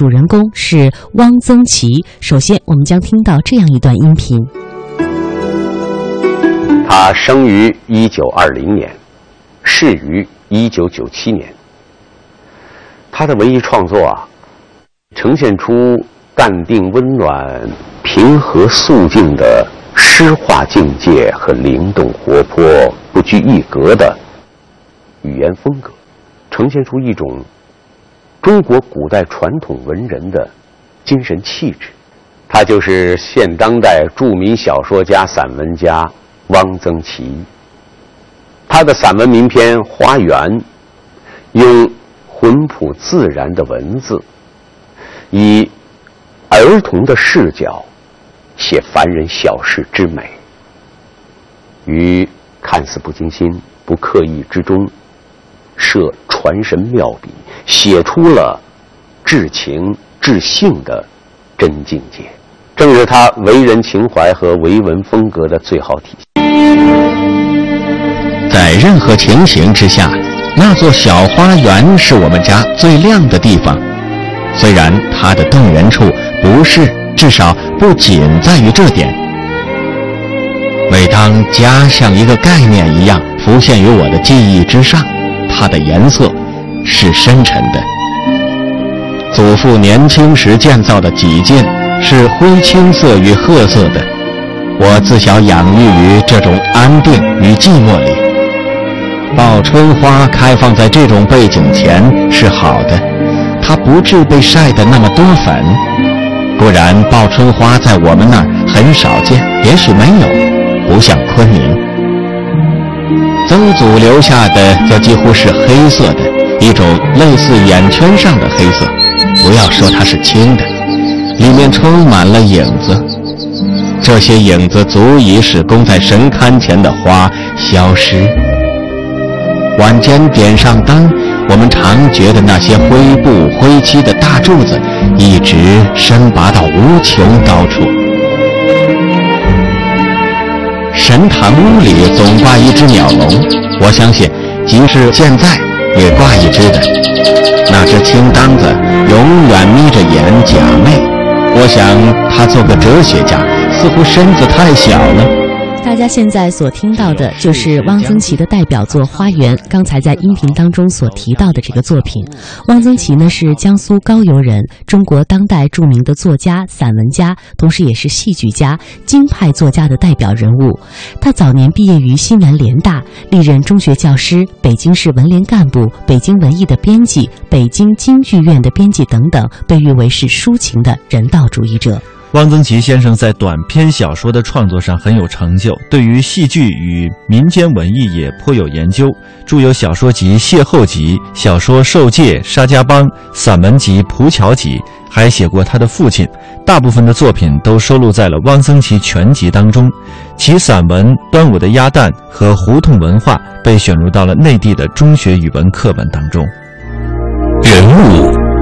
主人公是汪曾祺。首先，我们将听到这样一段音频。他生于一九二零年，逝于一九九七年。他的文艺创作啊，呈现出淡定温暖、平和肃静的诗化境界和灵动活泼、不拘一格的语言风格，呈现出一种中国古代传统文人的精神气质。他就是现当代著名小说家、散文家。汪曾祺，他的散文名篇《花园》，用浑朴自然的文字，以儿童的视角写凡人小事之美，于看似不经心、不刻意之中，设传神妙笔，写出了至情至性的真境界。正是他为人情怀和为文风格的最好体现。在任何情形之下，那座小花园是我们家最亮的地方。虽然它的动人处不是，至少不仅在于这点。每当家像一个概念一样浮现于我的记忆之上，它的颜色是深沉的。祖父年轻时建造的几件。是灰青色与褐色的。我自小养育于这种安定与寂寞里。报春花开放在这种背景前是好的，它不致被晒得那么多粉。不然，报春花在我们那儿很少见，也许没有，不像昆明。曾祖留下的则几乎是黑色的，一种类似眼圈上的黑色。不要说它是青的。里面充满了影子，这些影子足以使供在神龛前的花消失。晚间点上灯，我们常觉得那些灰布灰漆的大柱子一直伸拔到无穷高处。神坛屋里总挂一只鸟笼，我相信，即使现在也挂一只的。那只青单子永远眯着眼假寐。我想，他做个哲学家，似乎身子太小了。大家现在所听到的就是汪曾祺的代表作《花园》。刚才在音频当中所提到的这个作品，汪曾祺呢是江苏高邮人，中国当代著名的作家、散文家，同时也是戏剧家、京派作家的代表人物。他早年毕业于西南联大，历任中学教师、北京市文联干部、北京文艺的编辑、北京京剧院的编辑等等，被誉为是抒情的人道主义者。汪曾祺先生在短篇小说的创作上很有成就，对于戏剧与民间文艺也颇有研究，著有小说集《邂逅集》、小说《受戒》、《沙家浜》、散文集《蒲桥集》，还写过他的父亲。大部分的作品都收录在了《汪曾祺全集》当中，其散文《端午的鸭蛋》和《胡同文化》被选入到了内地的中学语文课本当中。人物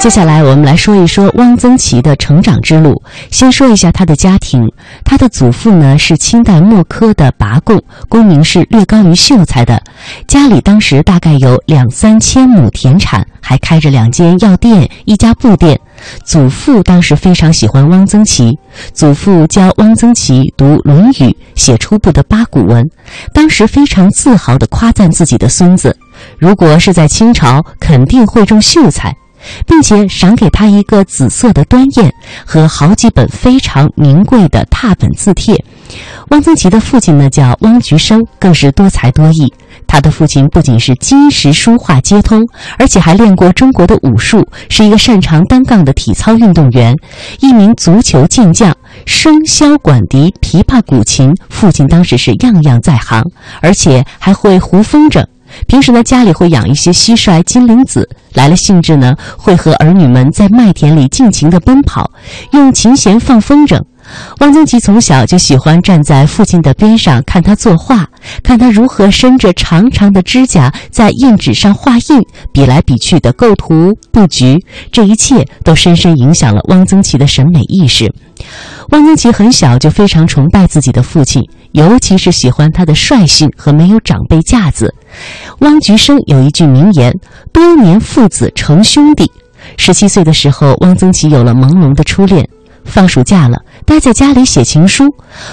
接下来，我们来说一说汪曾祺的成长之路。先说一下他的家庭，他的祖父呢是清代末科的拔贡，功名是略高于秀才的。家里当时大概有两三千亩田产，还开着两间药店、一家布店。祖父当时非常喜欢汪曾祺，祖父教汪曾祺读《论语》，写初步的八股文，当时非常自豪地夸赞自己的孙子，如果是在清朝，肯定会中秀才。并且赏给他一个紫色的端砚和好几本非常名贵的拓本字帖。汪曾祺的父亲呢叫汪菊生，更是多才多艺。他的父亲不仅是金石书画皆通，而且还练过中国的武术，是一个擅长单杠的体操运动员，一名足球健将，笙箫管笛、琵琶古琴，父亲当时是样样在行，而且还会胡风筝。平时呢，家里会养一些蟋蟀、金铃子，来了兴致呢，会和儿女们在麦田里尽情地奔跑，用琴弦放风筝。汪曾祺从小就喜欢站在父亲的边上看他作画，看他如何伸着长长的指甲在印纸上画印，比来比去的构图布局，这一切都深深影响了汪曾祺的审美意识。汪曾祺很小就非常崇拜自己的父亲，尤其是喜欢他的率性和没有长辈架子。汪菊生有一句名言：“多年父子成兄弟。”十七岁的时候，汪曾祺有了朦胧的初恋。放暑假了，待在家里写情书，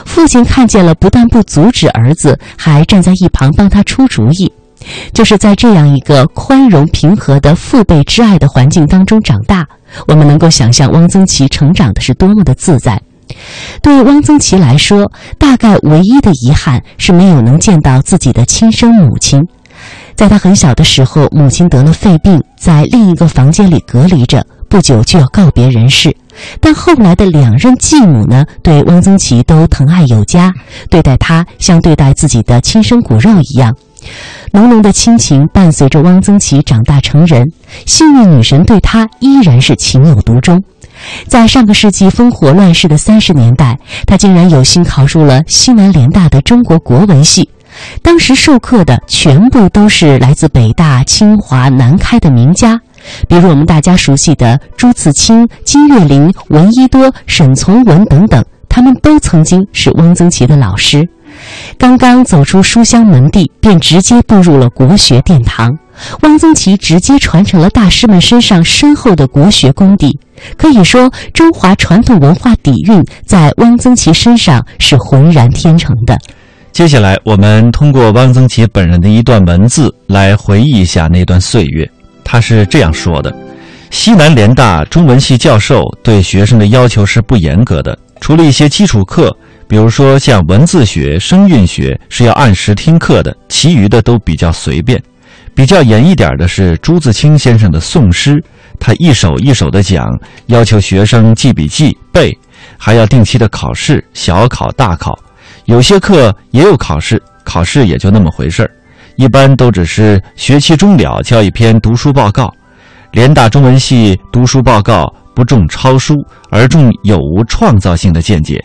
父亲看见了，不但不阻止儿子，还站在一旁帮他出主意。就是在这样一个宽容平和的父辈之爱的环境当中长大，我们能够想象汪曾祺成长的是多么的自在。对汪曾祺来说，大概唯一的遗憾是没有能见到自己的亲生母亲。在他很小的时候，母亲得了肺病，在另一个房间里隔离着，不久就要告别人世。但后来的两任继母呢，对汪曾祺都疼爱有加，对待他像对待自己的亲生骨肉一样。浓浓的亲情伴随着汪曾祺长大成人，幸运女神对他依然是情有独钟。在上个世纪烽火乱世的三十年代，他竟然有幸考入了西南联大的中国国文系。当时授课的全部都是来自北大、清华、南开的名家。比如我们大家熟悉的朱自清、金岳霖、闻一多、沈从文等等，他们都曾经是汪曾祺的老师。刚刚走出书香门第，便直接步入了国学殿堂。汪曾祺直接传承了大师们身上深厚的国学功底，可以说中华传统文化底蕴在汪曾祺身上是浑然天成的。接下来，我们通过汪曾祺本人的一段文字来回忆一下那段岁月。他是这样说的：“西南联大中文系教授对学生的要求是不严格的，除了一些基础课，比如说像文字学、声韵学是要按时听课的，其余的都比较随便。比较严一点的是朱自清先生的宋诗，他一首一首的讲，要求学生记笔记背，还要定期的考试，小考大考。有些课也有考试，考试也就那么回事儿。”一般都只是学期终了交一篇读书报告，联大中文系读书报告不重抄书，而重有无创造性的见解，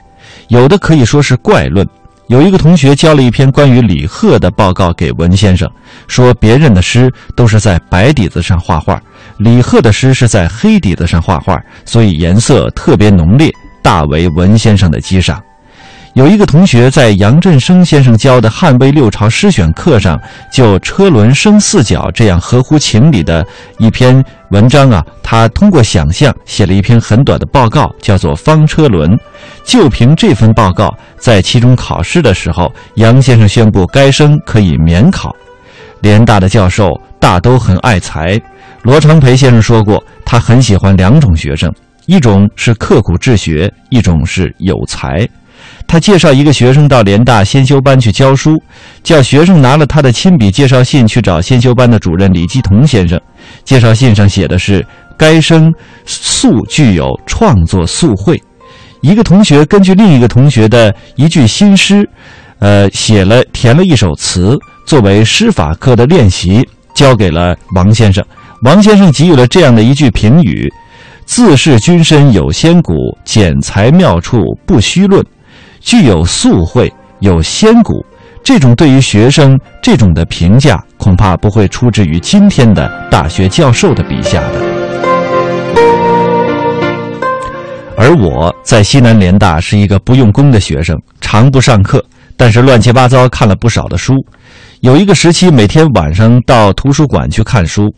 有的可以说是怪论。有一个同学交了一篇关于李贺的报告给文先生，说别人的诗都是在白底子上画画，李贺的诗是在黑底子上画画，所以颜色特别浓烈，大为文先生的激赏。有一个同学在杨振声先生教的汉魏六朝诗选课上，就车轮生四角这样合乎情理的一篇文章啊，他通过想象写了一篇很短的报告，叫做《方车轮》。就凭这份报告，在期中考试的时候，杨先生宣布该生可以免考。联大的教授大都很爱才，罗长培先生说过，他很喜欢两种学生，一种是刻苦治学，一种是有才。他介绍一个学生到联大先修班去教书，叫学生拿了他的亲笔介绍信去找先修班的主任李继同先生。介绍信上写的是：“该生素具有创作素慧。”一个同学根据另一个同学的一句新诗，呃，写了填了一首词，作为诗法课的练习，交给了王先生。王先生给予了这样的一句评语：“自是君身有仙骨，剪裁妙处不虚论。”具有素慧，有仙骨，这种对于学生这种的评价，恐怕不会出自于今天的大学教授的笔下的。而我在西南联大是一个不用功的学生，常不上课，但是乱七八糟看了不少的书。有一个时期，每天晚上到图书馆去看书，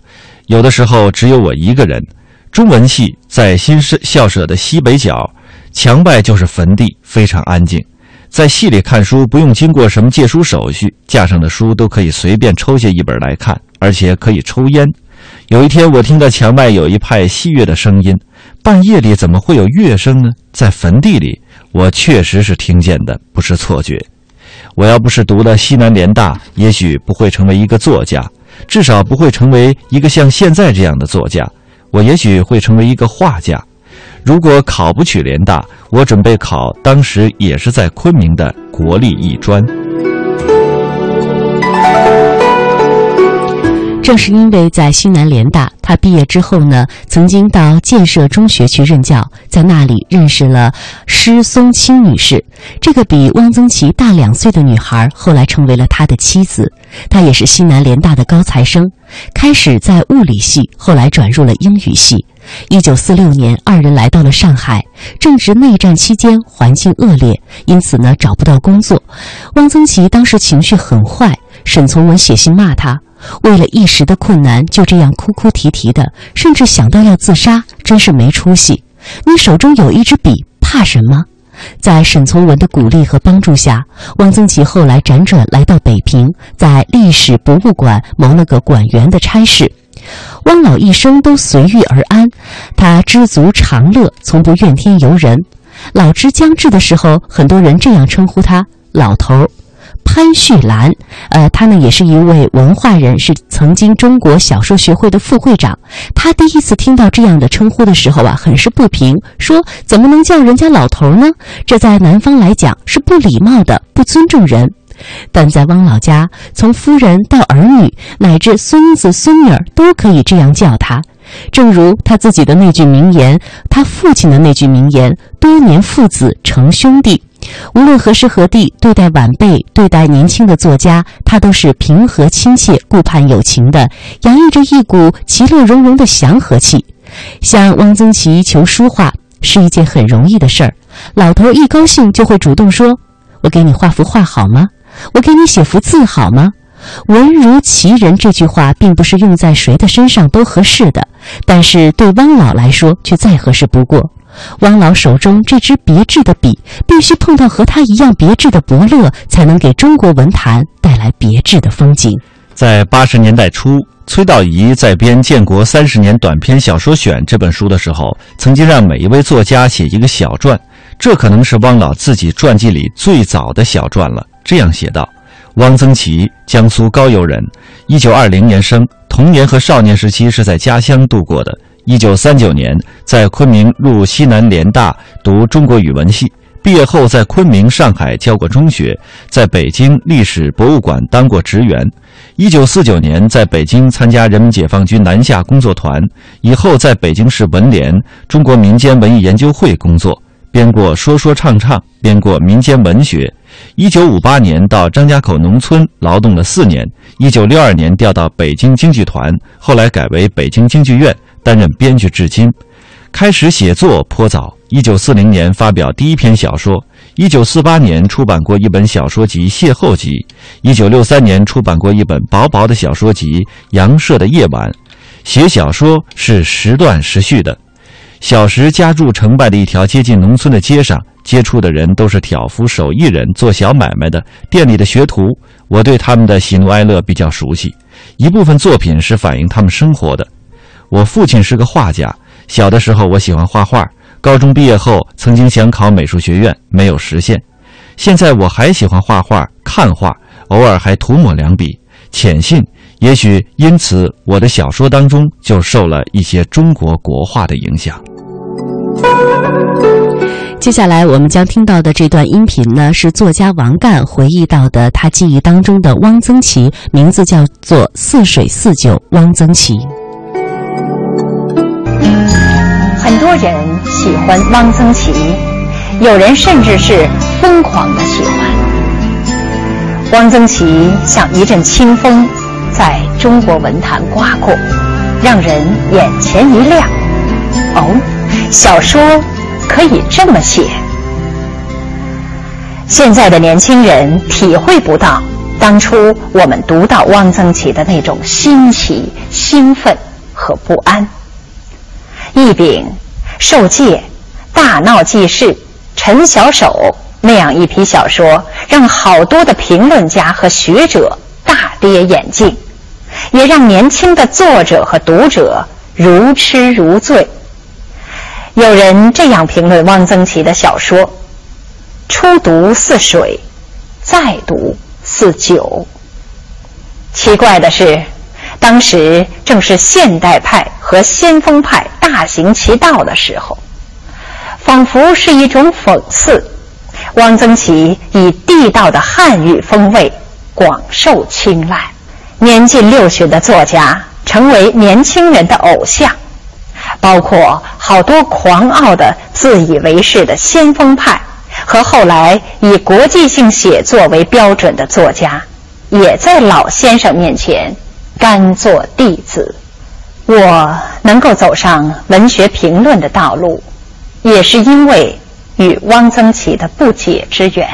有的时候只有我一个人。中文系在新社校舍的西北角。墙外就是坟地，非常安静。在戏里看书不用经过什么借书手续，架上的书都可以随便抽下一本来看，而且可以抽烟。有一天，我听到墙外有一派戏乐的声音，半夜里怎么会有乐声呢？在坟地里，我确实是听见的，不是错觉。我要不是读了西南联大，也许不会成为一个作家，至少不会成为一个像现在这样的作家。我也许会成为一个画家。如果考不取联大，我准备考当时也是在昆明的国立艺专。正是因为在西南联大，他毕业之后呢，曾经到建设中学去任教，在那里认识了施松青女士。这个比汪曾祺大两岁的女孩，后来成为了他的妻子。她也是西南联大的高材生，开始在物理系，后来转入了英语系。一九四六年，二人来到了上海。正值内战期间，环境恶劣，因此呢找不到工作。汪曾祺当时情绪很坏，沈从文写信骂他。为了一时的困难，就这样哭哭啼啼的，甚至想到要自杀，真是没出息。你手中有一支笔，怕什么？在沈从文的鼓励和帮助下，汪曾祺后来辗转来到北平，在历史博物馆谋了个馆员的差事。汪老一生都随遇而安，他知足常乐，从不怨天尤人。老之将至的时候，很多人这样称呼他“老头儿”。潘旭兰，呃，他呢也是一位文化人，是曾经中国小说学会的副会长。他第一次听到这样的称呼的时候啊，很是不平，说怎么能叫人家老头呢？这在南方来讲是不礼貌的，不尊重人。但在汪老家，从夫人到儿女，乃至孙子孙女儿，都可以这样叫他。正如他自己的那句名言，他父亲的那句名言：“多年父子成兄弟。”无论何时何地，对待晚辈、对待年轻的作家，他都是平和亲切、顾盼有情的，洋溢着一股其乐融融的祥和气。向汪曾祺求书画是一件很容易的事儿，老头一高兴就会主动说：“我给你画幅画好吗？我给你写幅字好吗？”文如其人这句话，并不是用在谁的身上都合适的，但是对汪老来说却再合适不过。汪老手中这支别致的笔，必须碰到和他一样别致的伯乐，才能给中国文坛带来别致的风景。在八十年代初，崔道仪在编《建国三十年短篇小说选》这本书的时候，曾经让每一位作家写一个小传，这可能是汪老自己传记里最早的小传了。这样写道：汪曾祺，江苏高邮人，一九二零年生，童年和少年时期是在家乡度过的。一九三九年，在昆明入西南联大读中国语文系，毕业后在昆明、上海教过中学，在北京历史博物馆当过职员。一九四九年，在北京参加人民解放军南下工作团，以后在北京市文联中国民间文艺研究会工作，编过说说唱唱，编过民间文学。一九五八年到张家口农村劳动了四年，一九六二年调到北京京剧团，后来改为北京京剧院。担任编剧至今，开始写作颇早。一九四零年发表第一篇小说，一九四八年出版过一本小说集《邂逅集》，一九六三年出版过一本薄薄的小说集《杨舍的夜晚》。写小说是时断时续的。小时家住城外的一条接近农村的街上，接触的人都是挑夫、手艺人、做小买卖的、店里的学徒。我对他们的喜怒哀乐比较熟悉，一部分作品是反映他们生活的。我父亲是个画家，小的时候我喜欢画画。高中毕业后，曾经想考美术学院，没有实现。现在我还喜欢画画、看画，偶尔还涂抹两笔。浅信，也许因此我的小说当中就受了一些中国国画的影响。接下来我们将听到的这段音频呢，是作家王干回忆到的他记忆当中的汪曾祺，名字叫做《似水似酒汪曾祺》。很多人喜欢汪曾祺，有人甚至是疯狂的喜欢。汪曾祺像一阵清风，在中国文坛刮过，让人眼前一亮。哦，小说可以这么写。现在的年轻人体会不到当初我们读到汪曾祺的那种新奇、兴奋和不安。一柄受戒、大闹记事、陈小手那样一批小说，让好多的评论家和学者大跌眼镜，也让年轻的作者和读者如痴如醉。有人这样评论汪曾祺的小说：初读似水，再读似酒。奇怪的是。当时正是现代派和先锋派大行其道的时候，仿佛是一种讽刺。汪曾祺以地道的汉语风味广受青睐，年近六旬的作家成为年轻人的偶像，包括好多狂傲的自以为是的先锋派和后来以国际性写作为标准的作家，也在老先生面前甘做弟子。我能够走上文学评论的道路，也是因为与汪曾祺的不解之缘。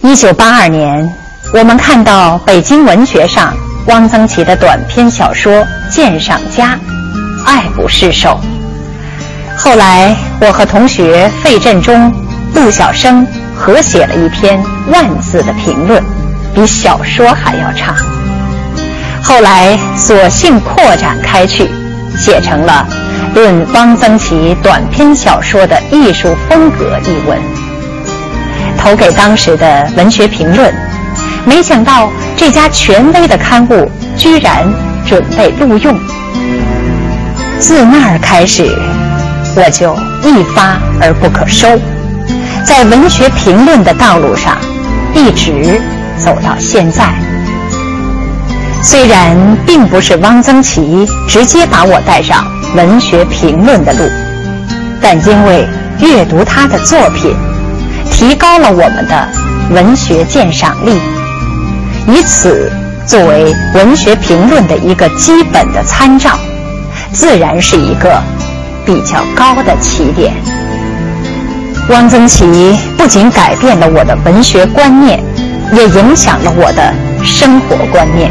一九八二年，我们看到北京文学上汪曾祺的短篇小说《鉴赏家》爱不释手。后来，我和同学费振中、杜小生合写了一篇万字的评论，比小说还要长。后来，索性扩展开去，写成了《论汪曾祺短篇小说的艺术风格》一文，投给当时的文学评论。没想到这家权威的刊物居然准备录用。自那儿开始，我就一发而不可收，在文学评论的道路上一直走到现在。虽然并不是汪曾祺直接把我带上文学评论的路，但因为阅读他的作品，提高了我们的文学鉴赏力，以此作为文学评论的一个基本的参照，自然是一个比较高的起点。汪曾祺不仅改变了我的文学观念，也影响了我的生活观念。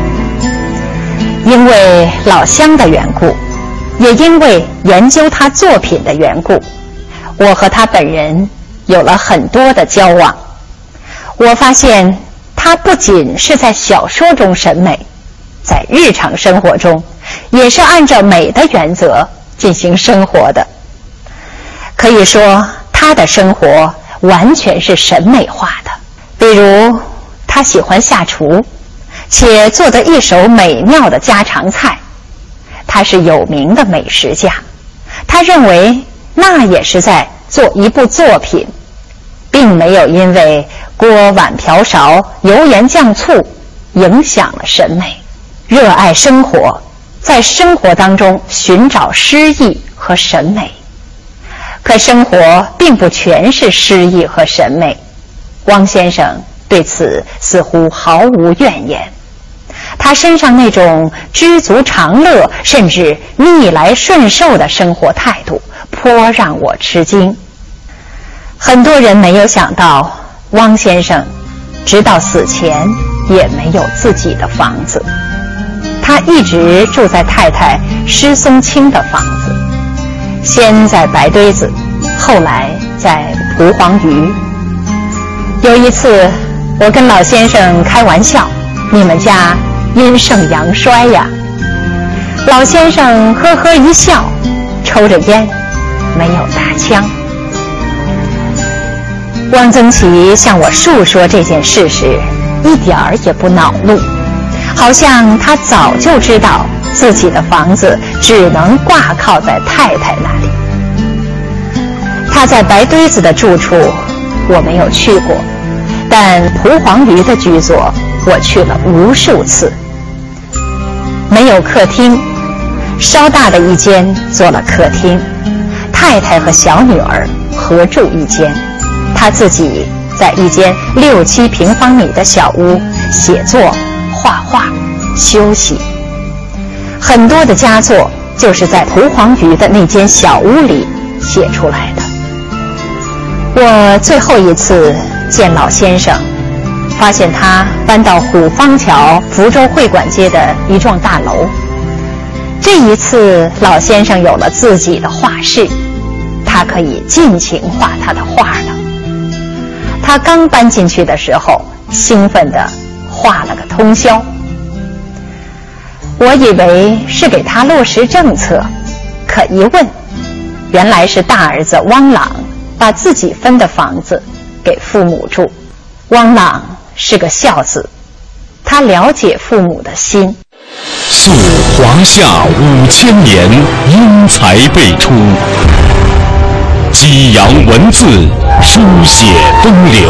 因为老乡的缘故，也因为研究他作品的缘故，我和他本人有了很多的交往。我发现他不仅是在小说中审美，在日常生活中也是按照美的原则进行生活的。可以说，他的生活完全是审美化的。比如，他喜欢下厨。且做得一手美妙的家常菜，他是有名的美食家。他认为那也是在做一部作品，并没有因为锅碗瓢勺、油盐酱醋影响了审美。热爱生活，在生活当中寻找诗意和审美。可生活并不全是诗意和审美，汪先生对此似乎毫无怨言。他身上那种知足常乐，甚至逆来顺受的生活态度，颇让我吃惊。很多人没有想到，汪先生直到死前也没有自己的房子。他一直住在太太施松青的房子，先在白堆子，后来在蒲黄榆。有一次，我跟老先生开玩笑：“你们家……”阴盛阳衰呀！老先生呵呵一笑，抽着烟，没有搭腔。汪曾祺向我述说这件事时，一点儿也不恼怒，好像他早就知道自己的房子只能挂靠在太太那里。他在白堆子的住处，我没有去过，但蒲黄榆的居所，我去了无数次。没有客厅，稍大的一间做了客厅，太太和小女儿合住一间，他自己在一间六七平方米的小屋写作、画画、休息。很多的佳作就是在蒲黄榆的那间小屋里写出来的。我最后一次见老先生。发现他搬到虎坊桥福州会馆街的一幢大楼。这一次，老先生有了自己的画室，他可以尽情画他的画了。他刚搬进去的时候，兴奋地画了个通宵。我以为是给他落实政策，可一问，原来是大儿子汪朗把自己分的房子给父母住。汪朗。是个孝子，他了解父母的心。溯华夏五千年，英才辈出；激扬文字，书写风流；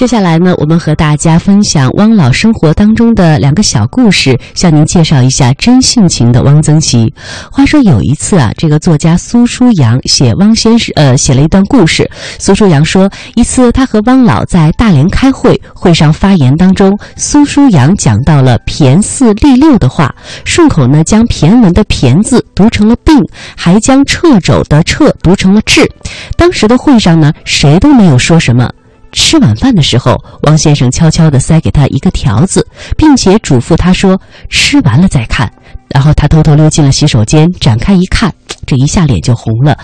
接下来呢，我们和大家分享汪老生活当中的两个小故事，向您介绍一下真性情的汪曾祺。话说有一次啊，这个作家苏书阳写汪先生，呃，写了一段故事。苏书阳说，一次他和汪老在大连开会，会上发言当中，苏书阳讲到了“骈四俪六”的话，顺口呢将骈文的“骈”字读成了“病”，还将掣肘的“掣”读成了“治”。当时的会上呢，谁都没有说什么。吃晚饭的时候，汪先生悄悄地塞给他一个条子，并且嘱咐他说：“吃完了再看。”然后他偷偷溜进了洗手间，展开一看，这一下脸就红了，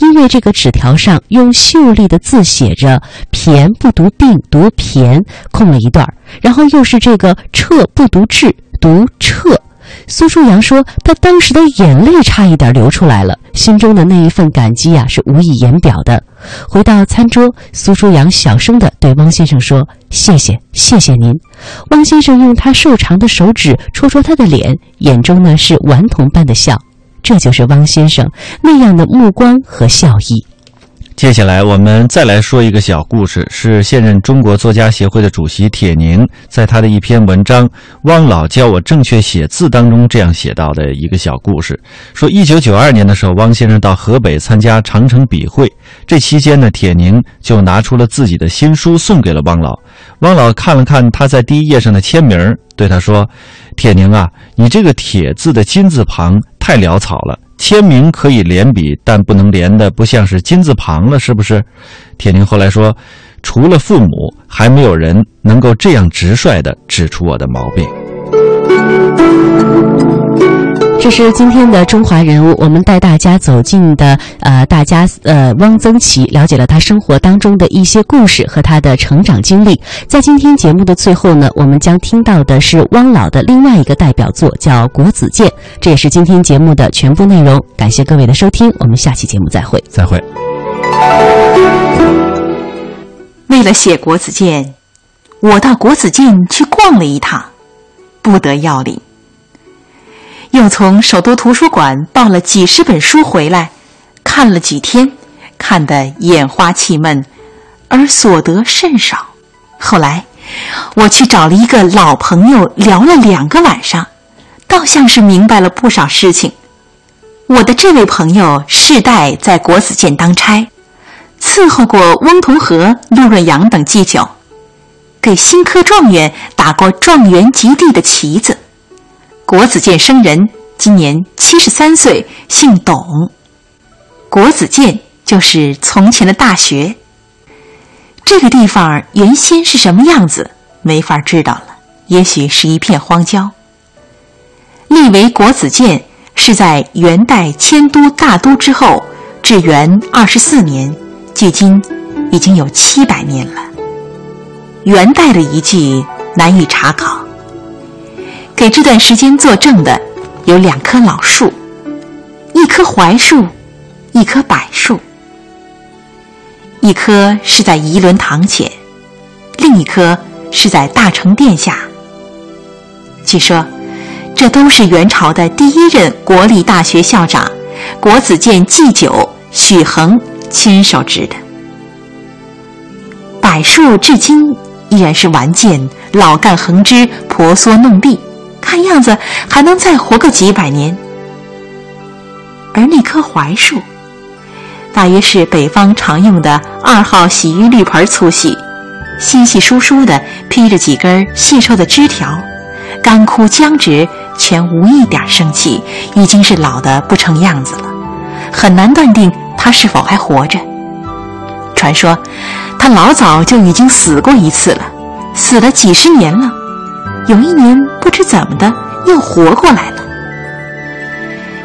因为这个纸条上用秀丽的字写着“骈不读病，读骈”，空了一段然后又是这个“彻不读治，读彻”。苏书阳说：“他当时的眼泪差一点流出来了，心中的那一份感激啊，是无以言表的。”回到餐桌，苏书阳小声地对汪先生说：“谢谢，谢谢您。”汪先生用他瘦长的手指戳戳他的脸，眼中呢是顽童般的笑。这就是汪先生那样的目光和笑意。接下来，我们再来说一个小故事，是现任中国作家协会的主席铁凝在他的一篇文章《汪老教我正确写字》当中这样写到的一个小故事。说，一九九二年的时候，汪先生到河北参加长城笔会，这期间呢，铁凝就拿出了自己的新书送给了汪老。汪老看了看他在第一页上的签名，对他说：“铁凝啊，你这个‘铁’字的金字旁太潦草了。”签名可以连笔，但不能连的不像是金字旁了，是不是？铁凝后来说，除了父母，还没有人能够这样直率地指出我的毛病。这是今天的中华人物，我们带大家走进的呃，大家呃，汪曾祺了解了他生活当中的一些故事和他的成长经历。在今天节目的最后呢，我们将听到的是汪老的另外一个代表作，叫《国子监》。这也是今天节目的全部内容。感谢各位的收听，我们下期节目再会。再会。为了写《国子监》，我到国子监去逛了一趟，不得要领。又从首都图书馆抱了几十本书回来，看了几天，看得眼花气闷，而所得甚少。后来，我去找了一个老朋友聊了两个晚上，倒像是明白了不少事情。我的这位朋友世代在国子监当差，伺候过翁同龢、陆润阳等祭酒，给新科状元打过状元及第的旗子。国子监生人，今年七十三岁，姓董。国子监就是从前的大学。这个地方原先是什么样子，没法知道了。也许是一片荒郊。立为国子监是在元代迁都大都之后，至元二十四年，距今已经有七百年了。元代的遗迹难以查考。给这段时间作证的有两棵老树，一棵槐树，一棵柏树。一棵是在仪伦堂前，另一棵是在大成殿下。据说，这都是元朝的第一任国立大学校长国子监祭酒许衡亲手植的。柏树至今依然是顽健，老干横枝，婆娑弄碧。看样子还能再活个几百年，而那棵槐树，大约是北方常用的二号洗浴绿盆粗细，稀稀疏疏的披着几根细瘦的枝条，干枯僵直，全无一点生气，已经是老的不成样子了，很难断定它是否还活着。传说，它老早就已经死过一次了，死了几十年了。有一年，不知怎么的又活过来了。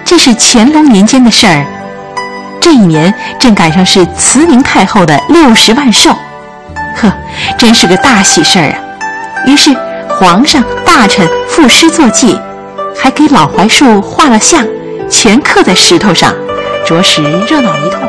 这是乾隆年间的事儿。这一年正赶上是慈宁太后的六十万寿，呵，真是个大喜事儿啊！于是皇上、大臣赋诗作记，还给老槐树画了像，全刻在石头上，着实热闹一通。